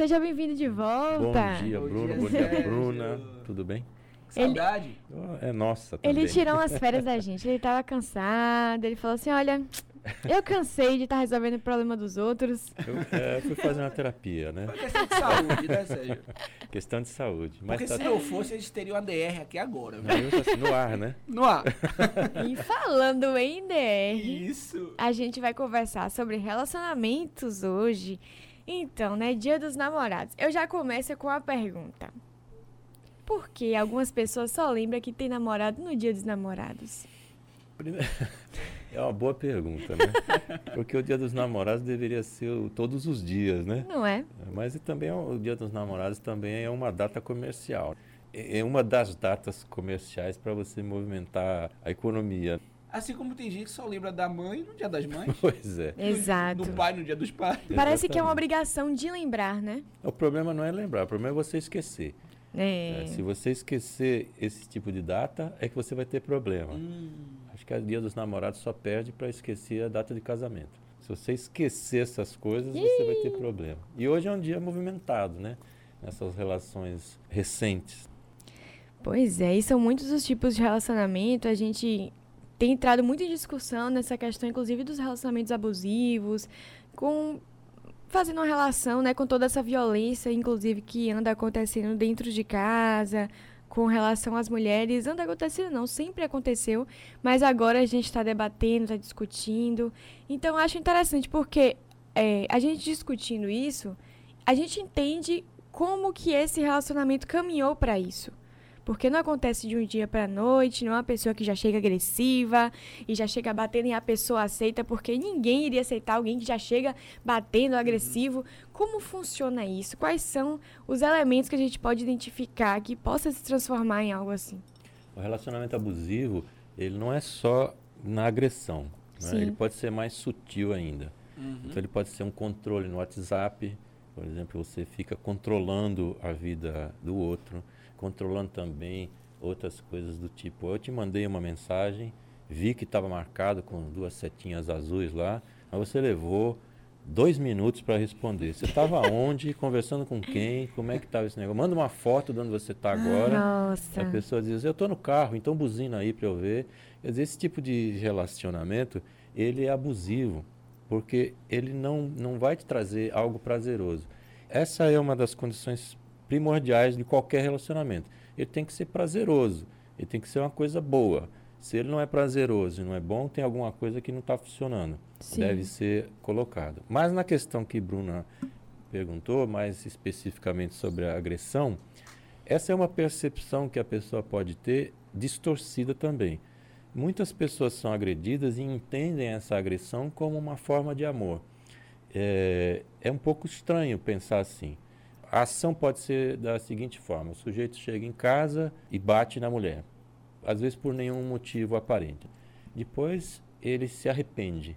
seja bem-vindo de volta. Bom dia, Bom Bruno. dia, Bom dia. Bruna. Tudo bem? Que Saudade. É nossa também. Ele tirou umas férias da gente, ele tava cansado, ele falou assim, olha, eu cansei de estar resolvendo o problema dos outros. Eu é, fui fazer uma terapia, né? Foi questão de saúde, né, Sérgio? Questão de saúde. Mas Porque tá se não fosse, eles teriam a DR aqui agora. Não, tô assim, no ar, né? No ar. E falando em DR, Isso. a gente vai conversar sobre relacionamentos hoje. Então, né, dia dos namorados. Eu já começo com a pergunta. Por que algumas pessoas só lembram que tem namorado no dia dos namorados? Primeiro- É uma boa pergunta, né? Porque o dia dos namorados deveria ser o- todos os dias, né? Não é? Mas também é o dia dos namorados também é uma data comercial. É é uma das datas comerciais para você movimentar a economia. Assim como tem gente que só lembra da mãe no dia das mães. Pois é. Exato. Do pai no dia dos pais. Parece que é uma Exatamente. obrigação de lembrar, né? O problema não é lembrar, o problema é você esquecer. É. É, se você esquecer esse tipo de data, é que você vai ter problema. Hum. Acho que a dia dos namorados só perde para esquecer a data de casamento. Se você esquecer essas coisas, você vai ter problema. E hoje é um dia movimentado, né? Nessas relações recentes. Pois é, e são muitos os tipos de relacionamento. A gente tem entrado muito em discussão nessa questão, inclusive, dos relacionamentos abusivos, com fazendo uma relação, né, com toda essa violência, inclusive, que anda acontecendo dentro de casa, com relação às mulheres. Anda acontecendo, não, sempre aconteceu, mas agora a gente está debatendo, está discutindo. Então, acho interessante, porque é, a gente discutindo isso, a gente entende como que esse relacionamento caminhou para isso. Porque não acontece de um dia para noite, não é uma pessoa que já chega agressiva e já chega batendo e a pessoa aceita, porque ninguém iria aceitar alguém que já chega batendo agressivo. Como funciona isso? Quais são os elementos que a gente pode identificar que possa se transformar em algo assim? O relacionamento abusivo, ele não é só na agressão. né? Sim. Ele pode ser mais sutil ainda. Uhum. Então ele pode ser um controle no WhatsApp, por exemplo, você fica controlando a vida do outro, controlando também outras coisas do tipo, eu te mandei uma mensagem, vi que estava marcado com duas setinhas azuis lá, mas você levou dois minutos para responder. Você estava onde, conversando com quem, como é que estava esse negócio? Manda uma foto de onde você está agora. Nossa. A pessoa diz, eu estou no carro, então buzina aí para eu ver. Quer dizer, esse tipo de relacionamento, ele é abusivo, porque ele não, não vai te trazer algo prazeroso. Essa é uma das condições primordiais de qualquer relacionamento. Ele tem que ser prazeroso, ele tem que ser uma coisa boa. Se ele não é prazeroso e não é bom, tem alguma coisa que não está funcionando. Sim. Deve ser colocado. Mas na questão que Bruna perguntou, mais especificamente sobre a agressão, essa é uma percepção que a pessoa pode ter distorcida também. Muitas pessoas são agredidas e entendem essa agressão como uma forma de amor. É, é um pouco estranho pensar assim. A ação pode ser da seguinte forma: o sujeito chega em casa e bate na mulher, às vezes por nenhum motivo aparente. Depois ele se arrepende,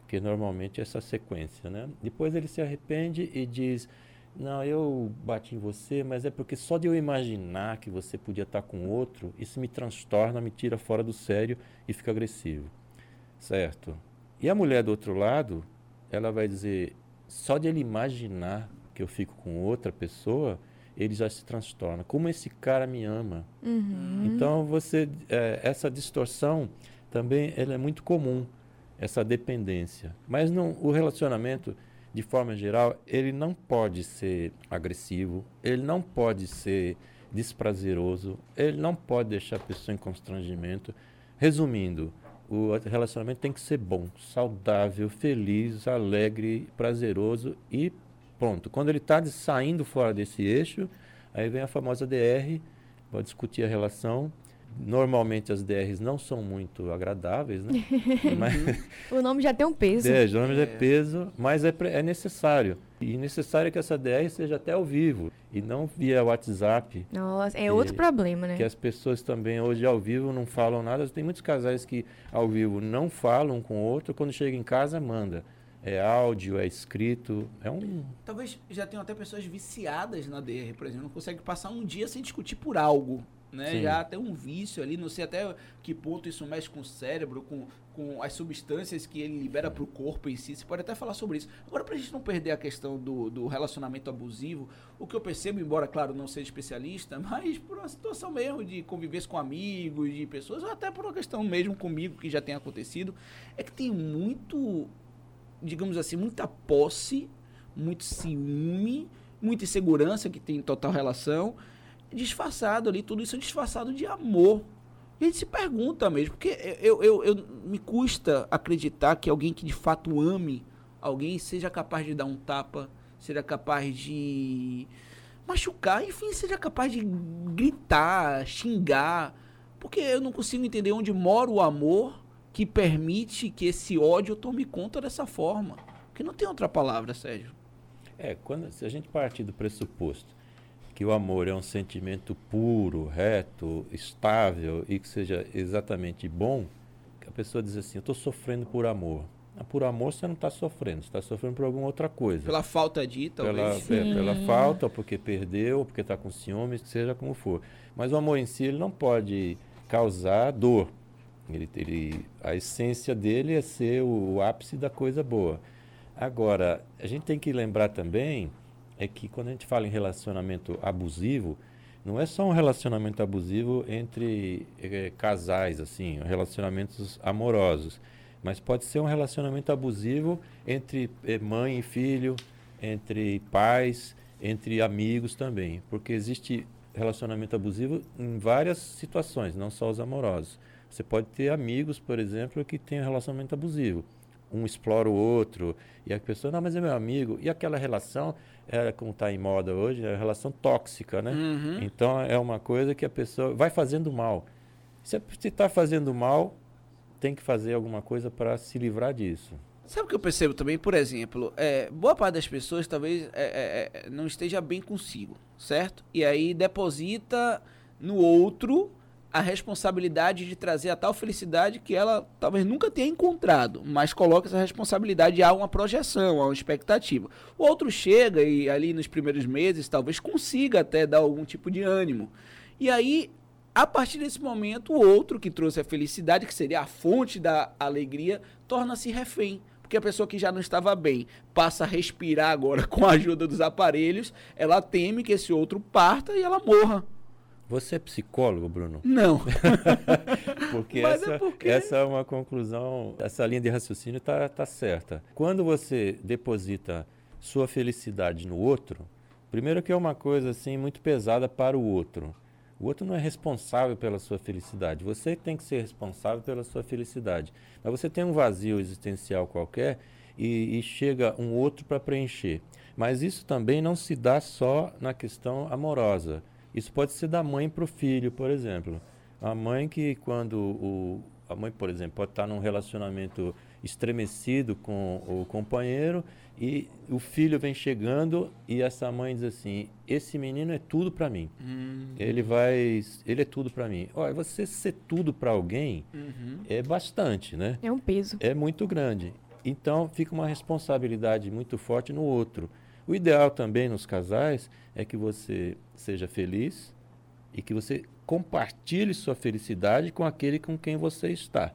porque normalmente é essa sequência, né? Depois ele se arrepende e diz: Não, eu bati em você, mas é porque só de eu imaginar que você podia estar com outro, isso me transtorna, me tira fora do sério e fica agressivo. Certo? E a mulher do outro lado, ela vai dizer: Só de ele imaginar que eu fico com outra pessoa, ele já se transtorna. Como esse cara me ama. Uhum. Então você é, essa distorção também ela é muito comum essa dependência. Mas não, o relacionamento de forma geral ele não pode ser agressivo, ele não pode ser desprazeroso, ele não pode deixar a pessoa em constrangimento. Resumindo, o relacionamento tem que ser bom, saudável, feliz, alegre, prazeroso e pronto. Quando ele está saindo fora desse eixo, aí vem a famosa DR, pode discutir a relação. Normalmente as DRs não são muito agradáveis, né? mas, O nome já tem um peso. é, geralmente é É. peso, mas é, é necessário. E necessário é que essa DR seja até ao vivo e não via WhatsApp, Nossa, é outro problema, né? que as pessoas também hoje ao vivo não falam nada. Tem muitos casais que ao vivo não falam um com o outro, quando chega em casa manda. É áudio, é escrito, é um Talvez já tenham até pessoas viciadas na DR, por exemplo. Não consegue passar um dia sem discutir por algo. né? Sim. Já tem um vício ali, não sei até que ponto isso mexe com o cérebro, com, com as substâncias que ele libera para o corpo em si. Você pode até falar sobre isso. Agora, para a gente não perder a questão do, do relacionamento abusivo, o que eu percebo, embora, claro, não seja especialista, mas por uma situação mesmo de convivência com amigos, de pessoas, ou até por uma questão mesmo comigo que já tem acontecido, é que tem muito, digamos assim, muita posse, muito ciúme, muita insegurança que tem em total relação, disfarçado ali, tudo isso disfarçado de amor. E a gente se pergunta mesmo, porque eu, eu, eu me custa acreditar que alguém que de fato ame alguém seja capaz de dar um tapa, seja capaz de machucar, enfim, seja capaz de gritar, xingar. Porque eu não consigo entender onde mora o amor que permite que esse ódio tome conta dessa forma. Porque não tem outra palavra, Sérgio. É, quando, se a gente partir do pressuposto que o amor é um sentimento puro, reto, estável e que seja exatamente bom, que a pessoa diz assim, eu estou sofrendo por amor. Ah, Por amor você não está sofrendo, você está sofrendo por alguma outra coisa. Pela falta de, pela, talvez. é, pela falta, porque perdeu, porque está com ciúmes, seja como for. Mas o amor em si ele não pode causar dor. Ele, ele, a essência dele é ser o, o ápice da coisa boa. Agora, a gente tem que lembrar também é que quando a gente fala em relacionamento abusivo, não é só um relacionamento abusivo entre eh, casais, assim, relacionamentos amorosos, mas pode ser um relacionamento abusivo entre eh, mãe e filho, entre pais, entre amigos também, porque existe relacionamento abusivo em várias situações, não só os amorosos. Você pode ter amigos, por exemplo, que têm um relacionamento abusivo. Um explora o outro, e a pessoa, não, mas é meu amigo. E aquela relação, é, como está em moda hoje, é relação tóxica, né? Uhum. Então é uma coisa que a pessoa vai fazendo mal. Se está fazendo mal, tem que fazer alguma coisa para se livrar disso. Sabe o que eu percebo também? Por exemplo, é, boa parte das pessoas talvez é, é, é, não esteja bem consigo, certo? E aí deposita no outro a responsabilidade de trazer a tal felicidade que ela talvez nunca tenha encontrado, mas coloca essa responsabilidade a uma projeção, a uma expectativa. O outro chega e ali nos primeiros meses talvez consiga até dar algum tipo de ânimo. E aí, a partir desse momento, o outro que trouxe a felicidade, que seria a fonte da alegria, torna-se refém. Porque a pessoa que já não estava bem passa a respirar agora com a ajuda dos aparelhos, ela teme que esse outro parta e ela morra. Você é psicólogo, Bruno? Não. Porque Mas essa, é porque- essa é uma conclusão, essa linha de raciocínio está tá certa. Quando você deposita sua felicidade no outro, primeiro que é uma coisa assim muito pesada para o outro. O outro não é responsável pela sua felicidade. Você tem que ser responsável pela sua felicidade. Mas você tem um vazio existencial qualquer e, e chega um outro para preencher. Mas isso também não se dá só na questão amorosa. Isso pode ser da mãe para o filho, por exemplo. A mãe que quando o a mãe, por exemplo, pode estar num relacionamento estremecido com o companheiro e o filho vem chegando e essa mãe diz assim: "Esse menino é tudo para mim. Ele vai, ele é tudo para mim". Olha, você ser tudo para alguém Uhum. é bastante, né? É um peso. é muito grande. Então fica uma responsabilidade muito forte no outro. O ideal também nos casais é que você seja feliz e que você compartilhe sua felicidade com aquele com quem você está.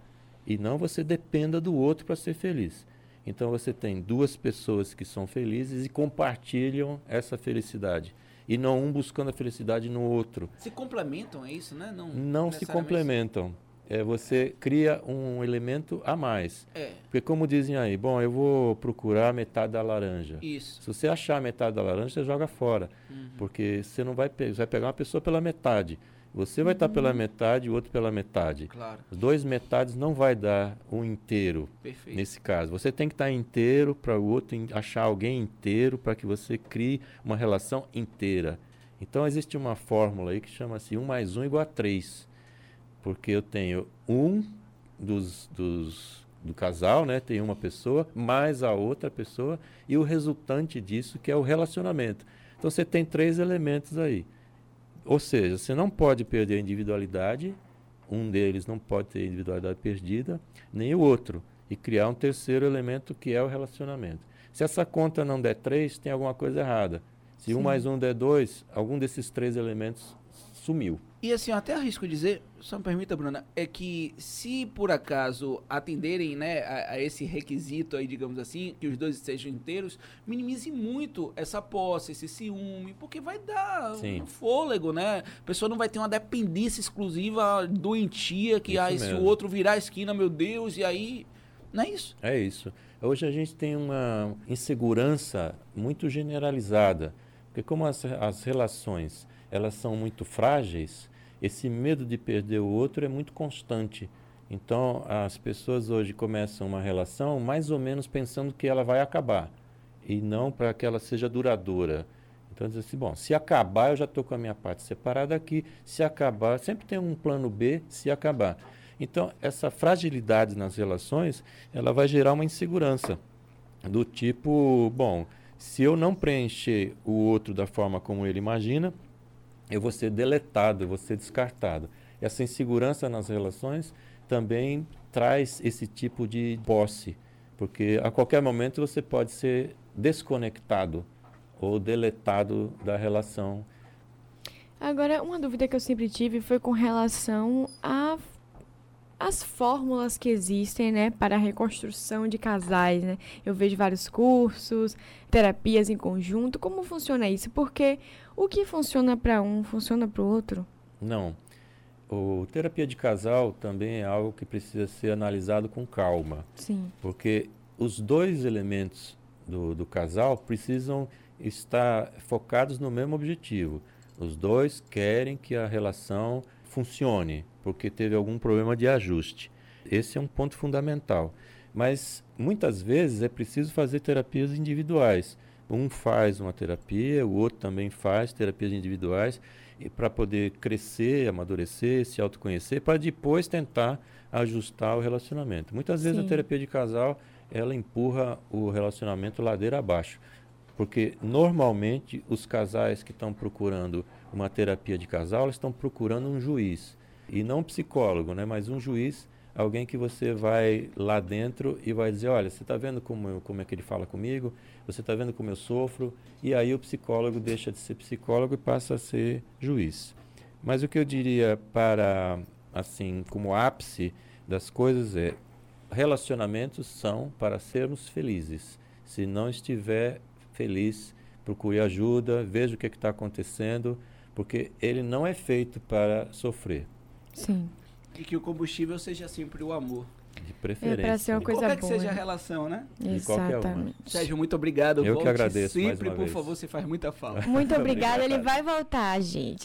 E não você dependa do outro para ser feliz. Então você tem duas pessoas que são felizes e compartilham essa felicidade. E não um buscando a felicidade no outro Se complementam, é isso, né? Não, não se complementam. É, você cria um elemento a mais. É, Porque como dizem aí, bom, eu vou procurar metade da laranja. isso. Se você achar metade da laranja, você joga fora. Uhum. Porque você não vai, pe- você vai pegar uma pessoa pela metade. Você vai estar pela metade o outro pela metade. Claro, Os dois metades não vai dar um inteiro perfeito. nesse caso. Você tem que estar inteiro para o outro achar alguém inteiro para que você crie uma relação inteira. Então existe uma fórmula aí que chama-se 1 mais 1 igual a 3. Porque eu tenho um dos, dos, do casal, né? Tem uma pessoa, mais a outra pessoa, e o resultante disso que é o relacionamento. Então você tem três elementos aí. Ou seja, você não pode perder a individualidade, um deles não pode ter a individualidade perdida, nem o outro, e criar um terceiro elemento que é o relacionamento. Se essa conta não der três, tem alguma coisa errada. Se um Sim. mais um der dois, algum desses três elementos sumiu. E assim, eu até arrisco dizer, só me permita, Bruna, é que se por acaso atenderem né, a, a, esse requisito aí, digamos assim, que os dois estejam inteiros, minimize muito essa posse, esse ciúme, porque vai dar Sim. um fôlego, né? A pessoa não vai ter uma dependência exclusiva doentia, que aí se o outro virar a esquina, meu Deus, e aí. Não é isso? É isso. Hoje a gente tem uma insegurança muito generalizada, porque como as, as relações elas são muito frágeis, esse medo de perder o outro é muito constante. Então, as pessoas hoje começam uma relação mais ou menos pensando que ela vai acabar e não para que ela seja duradoura. Então, diz assim: bom, se acabar, eu já estou com a minha parte separada aqui. Se acabar, sempre tem um plano B se acabar. Então, essa fragilidade nas relações, ela vai gerar uma insegurança do tipo: bom, se eu não preencher o outro da forma como ele imagina, eu vou ser deletado, eu vou ser descartado. Essa insegurança nas relações também traz esse tipo de posse, porque a qualquer momento você pode ser desconectado ou deletado da relação. Agora, uma dúvida que eu sempre tive foi com relação a as fórmulas que existem, né, para a reconstrução de casais, né? Eu vejo vários cursos, terapias em conjunto. Como funciona isso? Porque o que funciona para um funciona para o outro? Não. O terapia de casal também é algo que precisa ser analisado com calma. Sim. Porque os dois elementos do, do casal precisam estar focados no mesmo objetivo. Os dois querem que a relação funcione, porque teve algum problema de ajuste. Esse é um ponto fundamental. Mas muitas vezes é preciso fazer terapias individuais. Um faz uma terapia, o outro também faz terapias individuais para poder crescer, amadurecer, se autoconhecer, para depois tentar ajustar o relacionamento. Muitas vezes Sim. a terapia de casal ela empurra o relacionamento ladeira abaixo. Porque normalmente os casais que estão procurando uma terapia de casal, estão procurando um juiz. E não psicólogo, né? mas um juiz, alguém que você vai lá dentro e vai dizer, olha, você está vendo como, eu, como é que ele fala comigo? Você está vendo como eu sofro? E aí o psicólogo deixa de ser psicólogo e passa a ser juiz. Mas o que eu diria para, assim, como ápice das coisas é, relacionamentos são para sermos felizes. Se não estiver feliz, procure ajuda, veja o que é está acontecendo, porque ele não é feito para sofrer. Sim. E que o combustível seja sempre o amor. De preferência. É para ser uma coisa Qualquer boa. que seja a relação, né? Exatamente. Sérgio, muito obrigado. Eu Volte que agradeço. Sempre, por vez. favor, você faz muita falta. Muito obrigada. Ele vai voltar, gente.